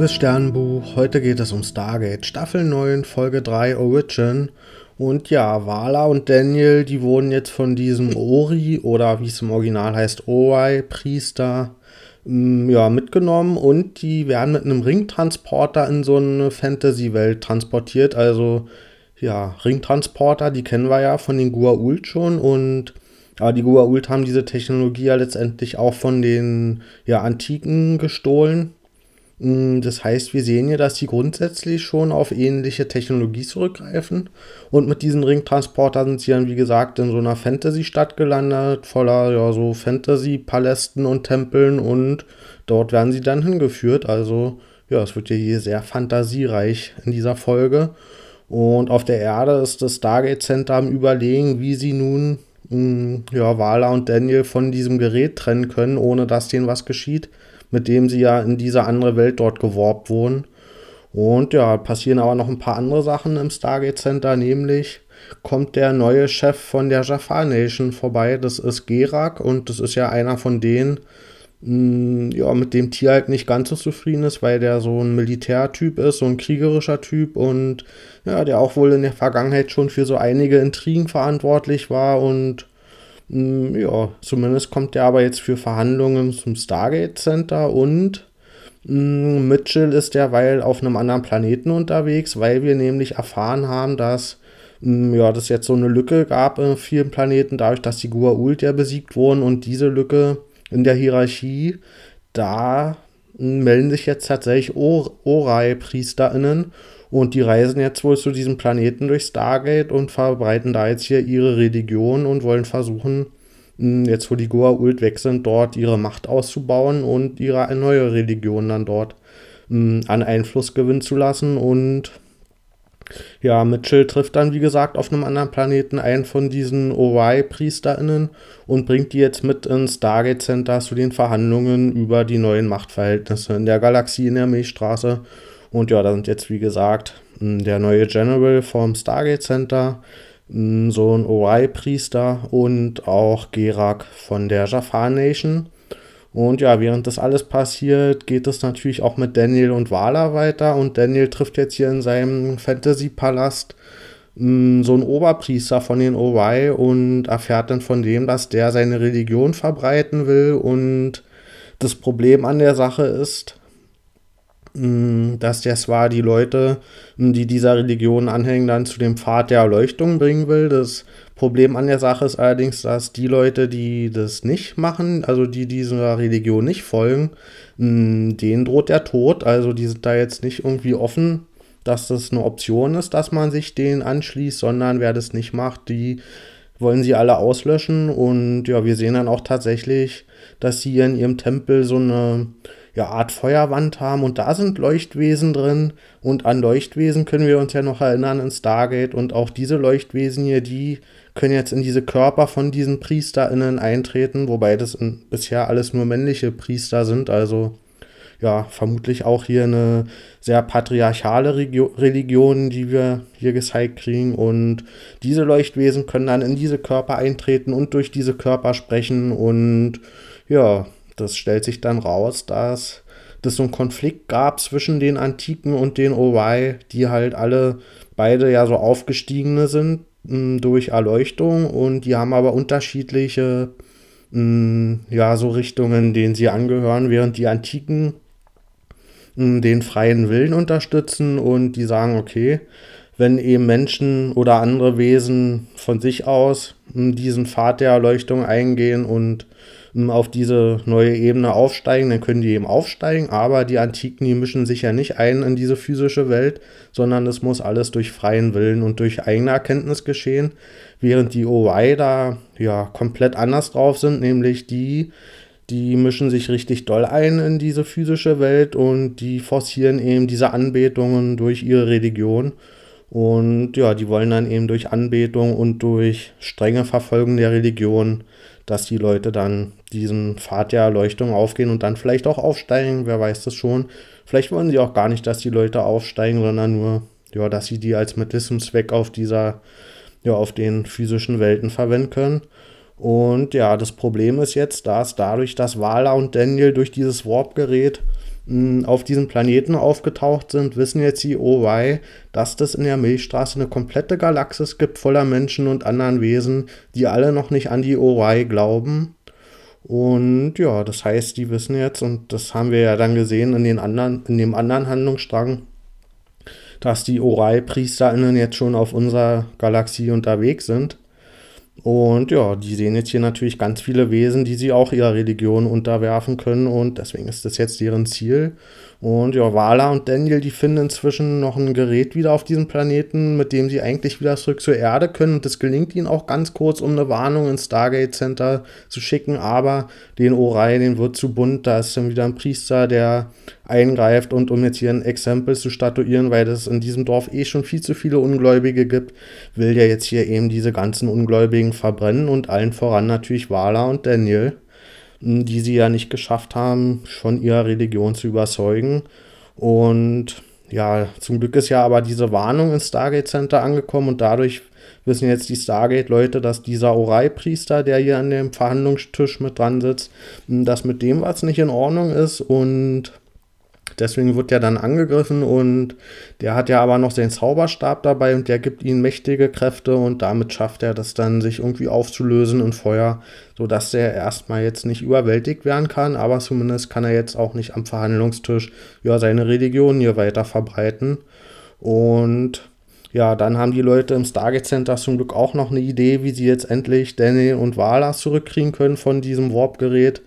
Liebes Sternbuch, heute geht es um Stargate, Staffel 9, Folge 3, Origin. Und ja, Vala und Daniel, die wurden jetzt von diesem Ori oder wie es im Original heißt, Ori, Priester, mm, ja, mitgenommen und die werden mit einem Ringtransporter in so eine Fantasy-Welt transportiert. Also, ja, Ringtransporter, die kennen wir ja von den Gua'uld schon und aber die Gua'uld haben diese Technologie ja letztendlich auch von den ja, Antiken gestohlen. Mm, das heißt, wir sehen ja, dass sie grundsätzlich schon auf ähnliche Technologie zurückgreifen. Und mit diesen Ringtransportern sind sie dann, wie gesagt, in so einer Fantasy-Stadt gelandet, voller ja, so Fantasy-Palästen und Tempeln. Und dort werden sie dann hingeführt. Also, ja, es wird ja hier sehr fantasiereich in dieser Folge. Und auf der Erde ist das Stargate Center am Überlegen, wie sie nun mh, mm, ja, Vala und Daniel von diesem Gerät trennen können, ohne dass denen was geschieht mit dem sie ja in diese andere Welt dort geworbt wurden. Und ja, passieren aber noch ein paar andere Sachen im Stargate Center, nämlich kommt der neue Chef von der Jafar Nation vorbei. Das ist Gerak und das ist ja einer von denen, mh, mm, ja, mit dem Tier halt nicht ganz so zufrieden ist, weil der so ein Militärtyp ist, so ein kriegerischer Typ und ja, der auch wohl in der Vergangenheit schon für so einige Intrigen verantwortlich war und ja, zumindest kommt er aber jetzt für Verhandlungen zum Stargate Center und mm, Mitchell ist derweil auf einem anderen Planeten unterwegs, weil wir nämlich erfahren haben, dass mm, ja, das jetzt so eine Lücke gab in vielen Planeten, dadurch, dass die Gua'uld ja besiegt wurden und diese Lücke in der Hierarchie, da melden sich jetzt tatsächlich Orai-PriesterInnen und die reisen jetzt wohl zu diesem Planeten durch Stargate und verbreiten da jetzt hier ihre Religion und wollen versuchen, hm, jetzt wo die Goa'uld weg sind, dort ihre Macht auszubauen und ihre neue Religion dann dort hm, an Einfluss gewinnen zu lassen. Und ja, Mitchell trifft dann, wie gesagt, auf einem anderen Planeten einen von diesen Ori-PriesterInnen und bringt die jetzt mit ins Stargate Center zu den Verhandlungen über die neuen Machtverhältnisse in der Galaxie in der Milchstraße. Und ja, da sind jetzt, wie gesagt, der neue General vom Stargate Center, so ein Ori-Priester und auch Gerak von der Jafar Nation. Und ja, während das alles passiert, geht es natürlich auch mit Daniel und Vala weiter. Und Daniel trifft jetzt hier in seinem Fantasy-Palast so einen Oberpriester von den Ori und erfährt dann von dem, dass der seine Religion verbreiten will. Und das Problem an der Sache ist, dass der zwar die Leute, die dieser Religion anhängen, dann zu dem Pfad der Erleuchtung bringen will. Das Problem an der Sache ist allerdings, dass die Leute, die das nicht machen, also die dieser Religion nicht folgen, denen droht der Tod. Also die sind da jetzt nicht irgendwie offen, dass das eine Option ist, dass man sich denen anschließt, sondern wer das nicht macht, die wollen sie alle auslöschen. Und ja, wir sehen dann auch tatsächlich, dass sie in ihrem Tempel so eine ja, Art Feuerwand haben und da sind Leuchtwesen drin und an Leuchtwesen können wir uns ja noch erinnern in Stargate und auch diese Leuchtwesen hier, die können jetzt in diese Körper von diesen PriesterInnen eintreten, wobei das bisher alles nur männliche Priester sind, also ja, vermutlich auch hier eine sehr patriarchale Regio Religion, die wir hier gezeigt kriegen. Und diese Leuchtwesen können dann in diese Körper eintreten und durch diese Körper sprechen. Und ja, das stellt sich dann raus, dass das so einen Konflikt gab zwischen den Antiken und den OY, die halt alle beide ja so aufgestiegene sind hm, durch Erleuchtung und die haben aber unterschiedliche mh, hm, ja so Richtungen, denen sie angehören, während die Antiken mh, hm, den freien Willen unterstützen und die sagen, okay, wenn eben Menschen oder andere Wesen von sich aus diesen Pfad der Erleuchtung eingehen und auf diese neue Ebene aufsteigen, dann können die eben aufsteigen, aber die Antiken, die mischen sich ja nicht ein in diese physische Welt, sondern es muss alles durch freien Willen und durch eigene Erkenntnis geschehen, während die OY da ja komplett anders drauf sind, nämlich die, die mischen sich richtig doll ein in diese physische Welt und die forcieren eben diese Anbetungen durch ihre Religion. Und ja, die wollen dann eben durch Anbetung und durch strenge Verfolgung der Religion dass die Leute dann diesen Pfad der Erleuchtung aufgehen und dann vielleicht auch aufsteigen, wer weiß das schon. Vielleicht wollen sie auch gar nicht, dass die Leute aufsteigen, sondern nur, ja, dass sie die als Mittel zum Zweck auf dieser, ja, auf den physischen Welten verwenden können. Und ja, das Problem ist jetzt, dass dadurch, dass Wala und Daniel durch dieses Warp-Gerät auf diesem Planeten aufgetaucht sind, wissen jetzt die OY, dass das in der Milchstraße eine komplette Galaxis gibt voller Menschen und anderen Wesen, die alle noch nicht an die OY glauben. Und ja, das heißt, die wissen jetzt, und das haben wir ja dann gesehen in, den anderen, in dem anderen Handlungsstrang, dass die Orai-PriesterInnen jetzt schon auf unserer Galaxie unterwegs sind. Und ja, die sehen jetzt hier natürlich ganz viele Wesen, die sie auch ihrer Religion unterwerfen können. Und deswegen ist das jetzt deren Ziel. Und ja, Vala und Daniel, die finden inzwischen noch ein Gerät wieder auf diesem Planeten, mit dem sie eigentlich wieder zurück zur Erde können. Und das gelingt ihnen auch ganz kurz, um eine Warnung ins Stargate Center zu schicken. Aber den Orai, den wird zu bunt. Da ist dann wieder ein Priester, der eingreift. Und um jetzt hier ein Exempel zu statuieren, weil es in diesem Dorf eh schon viel zu viele Ungläubige gibt, will ja jetzt hier eben diese ganzen Ungläubigen verbrennen. Und allen voran natürlich Vala und Daniel die sie ja nicht geschafft haben, von ihrer Religion zu überzeugen. Und ja, zum Glück ist ja aber diese Warnung ins Stargate Center angekommen und dadurch wissen jetzt die Stargate-Leute, dass dieser Orai-Priester, der hier an dem Verhandlungstisch mit dran sitzt, dass mit dem was nicht in Ordnung ist und Deswegen wird er dann angegriffen und der hat ja aber noch seinen Zauberstab dabei und der gibt ihm mächtige Kräfte und damit schafft er das dann, sich irgendwie aufzulösen in Feuer, sodass er erstmal jetzt nicht überwältigt werden kann, aber zumindest kann er jetzt auch nicht am Verhandlungstisch ja, seine Religion hier weiter verbreiten. Und ja, dann haben die Leute im Stargate Center zum Glück auch noch eine Idee, wie sie jetzt endlich Danny und Vala zurückkriegen können von diesem Warp-Gerät.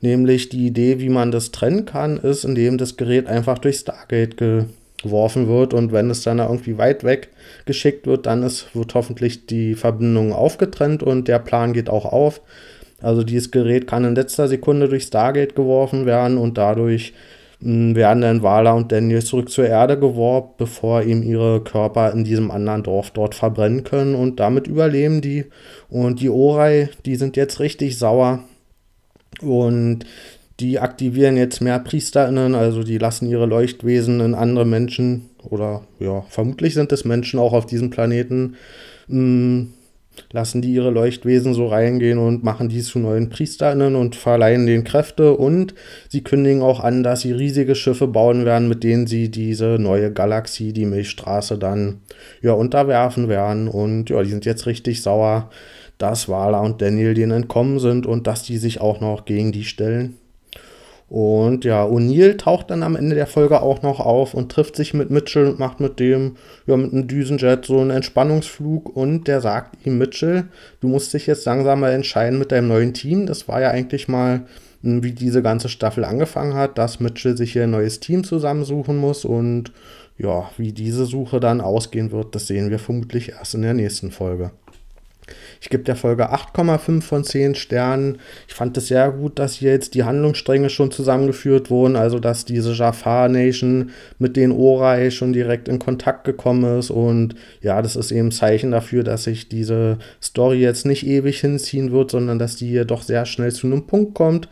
Nämlich die Idee, wie man das trennen kann, ist, indem das Gerät einfach durch Stargate geworfen wird und wenn es dann irgendwie weit weg geschickt wird, dann ist, wird hoffentlich die Verbindung aufgetrennt und der Plan geht auch auf. Also dieses Gerät kann in letzter Sekunde durch Stargate geworfen werden und dadurch werden dann Wala und Daniel zurück zur Erde geworfen, bevor ihm ihre Körper in diesem anderen Dorf dort verbrennen können. Und damit überleben die. Und die Orai, die sind jetzt richtig sauer, und die aktivieren jetzt mehr PriesterInnen, also die lassen ihre Leuchtwesen in andere Menschen oder ja, vermutlich sind es Menschen auch auf diesem Planeten, mh, hm, lassen die ihre Leuchtwesen so reingehen und machen die zu neuen PriesterInnen und verleihen denen Kräfte und sie kündigen auch an, dass sie riesige Schiffe bauen werden, mit denen sie diese neue Galaxie, die Milchstraße, dann ja unterwerfen werden und ja, die sind jetzt richtig sauer dass Wala und Daniel denen entkommen sind und dass die sich auch noch gegen die stellen. Und ja, O'Neill taucht dann am Ende der Folge auch noch auf und trifft sich mit Mitchell und macht mit dem, ja, mit einem Düsenjet so einen Entspannungsflug. Und der sagt ihm, Mitchell, du musst dich jetzt langsam mal entscheiden mit deinem neuen Team. Das war ja eigentlich mal, hm, wie diese ganze Staffel angefangen hat, dass Mitchell sich hier ein neues Team zusammensuchen muss. Und ja, wie diese Suche dann ausgehen wird, das sehen wir vermutlich erst in der nächsten Folge. Ich gebe der Folge 8,5 von 10 Sternen. Ich fand es sehr gut, dass hier jetzt die Handlungsstränge schon zusammengeführt wurden, also dass diese Jafar Nation mit den Orai schon direkt in Kontakt gekommen ist und ja, das ist eben ein Zeichen dafür, dass sich diese Story jetzt nicht ewig hinziehen wird, sondern dass die hier doch sehr schnell zu einem Punkt kommt.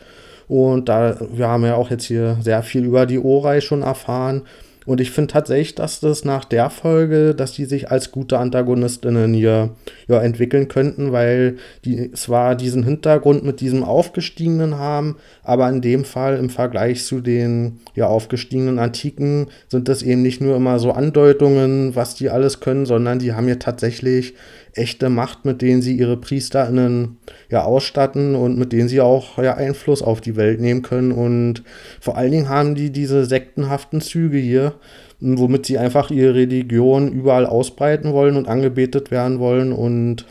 Und da wir haben ja auch jetzt hier sehr viel über die Orai schon erfahren. Und ich finde tatsächlich, dass das nach der Folge, dass die sich als gute Antagonistinnen hier ja, entwickeln könnten, weil die zwar diesen Hintergrund mit diesem Aufgestiegenen haben, aber in dem Fall im Vergleich zu den ja aufgestiegenen Antiken sind das eben nicht nur immer so Andeutungen, was die alles können, sondern die haben ja tatsächlich echte Macht, mit denen sie ihre PriesterInnen ja ausstatten und mit denen sie auch ja Einfluss auf die Welt nehmen können. Und vor allen Dingen haben die diese sektenhaften Züge hier, womit sie einfach ihre Religion überall ausbreiten wollen und angebetet werden wollen. Und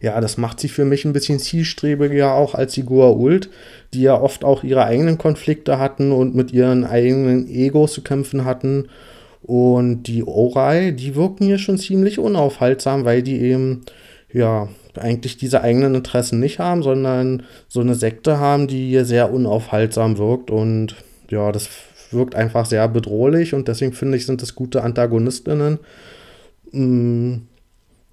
ja, das macht sie für mich ein bisschen zielstrebiger auch als die Goa'uld, die ja oft auch ihre eigenen Konflikte hatten und mit ihren eigenen Egos zu kämpfen hatten. Und die Orai, die wirken hier schon ziemlich unaufhaltsam, weil die eben, ja, eigentlich diese eigenen Interessen nicht haben, sondern so eine Sekte haben, die hier sehr unaufhaltsam wirkt. Und ja, das wirkt einfach sehr bedrohlich und deswegen finde ich, sind das gute Antagonistinnen. Mh, mm,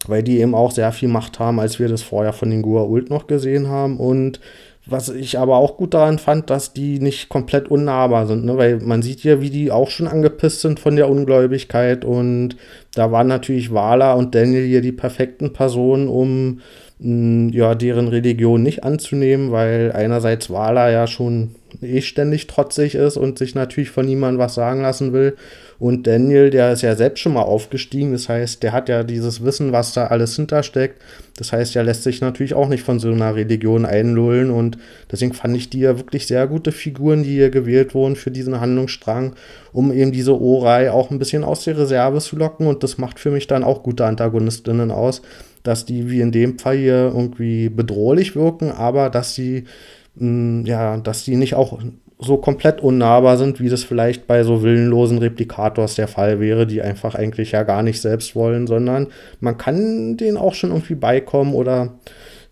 weil die eben auch sehr viel Macht haben, als wir das vorher von den Goa'uld noch gesehen haben. Und was ich aber auch gut daran fand, dass die nicht komplett unnahbar sind, ne? weil man sieht ja, wie die auch schon angepisst sind von der Ungläubigkeit und da waren natürlich Wala und Daniel hier die perfekten Personen, um mh, ja, deren Religion nicht anzunehmen, weil einerseits Wala ja schon eh ständig trotzig ist und sich natürlich von niemandem was sagen lassen will. Und Daniel, der ist ja selbst schon mal aufgestiegen. Das heißt, der hat ja dieses Wissen, was da alles hintersteckt. Das heißt, er lässt sich natürlich auch nicht von so einer Religion einlullen. Und deswegen fand ich die ja wirklich sehr gute Figuren, die hier gewählt wurden für diesen Handlungsstrang, um eben diese Orei auch ein bisschen aus der Reserve zu locken. Und das macht für mich dann auch gute Antagonistinnen aus, dass die wie in dem Fall hier irgendwie bedrohlich wirken, aber dass sie ja, dass die nicht auch so komplett unnahbar sind, wie das vielleicht bei so willenlosen Replikators der Fall wäre, die einfach eigentlich ja gar nicht selbst wollen, sondern man kann denen auch schon irgendwie beikommen oder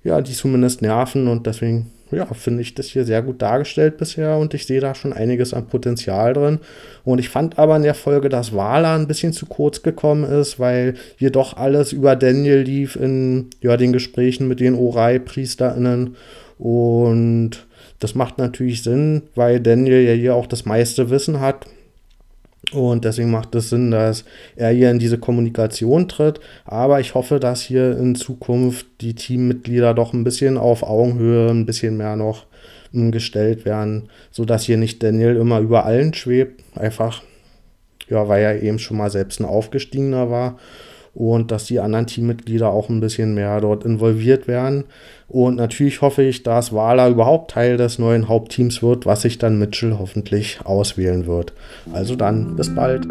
ja, die zumindest nerven und deswegen ja, finde ich das hier sehr gut dargestellt bisher und ich sehe da schon einiges an Potenzial drin. Und ich fand aber in der Folge, dass Wala ein bisschen zu kurz gekommen ist, weil hier doch alles über Daniel lief in ja, den Gesprächen mit den Orei-PriesterInnen und das macht natürlich Sinn, weil Daniel ja hier auch das meiste Wissen hat. Und deswegen macht es Sinn, dass er hier in diese Kommunikation tritt. Aber ich hoffe, dass hier in Zukunft die Teammitglieder doch ein bisschen auf Augenhöhe, ein bisschen mehr noch hm, gestellt werden, sodass hier nicht Daniel immer über allen schwebt. Einfach, ja, weil er eben schon mal selbst ein Aufgestiegener war und dass die anderen Teammitglieder auch ein bisschen mehr dort involviert werden. Und natürlich hoffe ich, dass Wala überhaupt Teil des neuen Hauptteams wird, was sich dann Mitchell hoffentlich auswählen wird. Also dann, bis bald.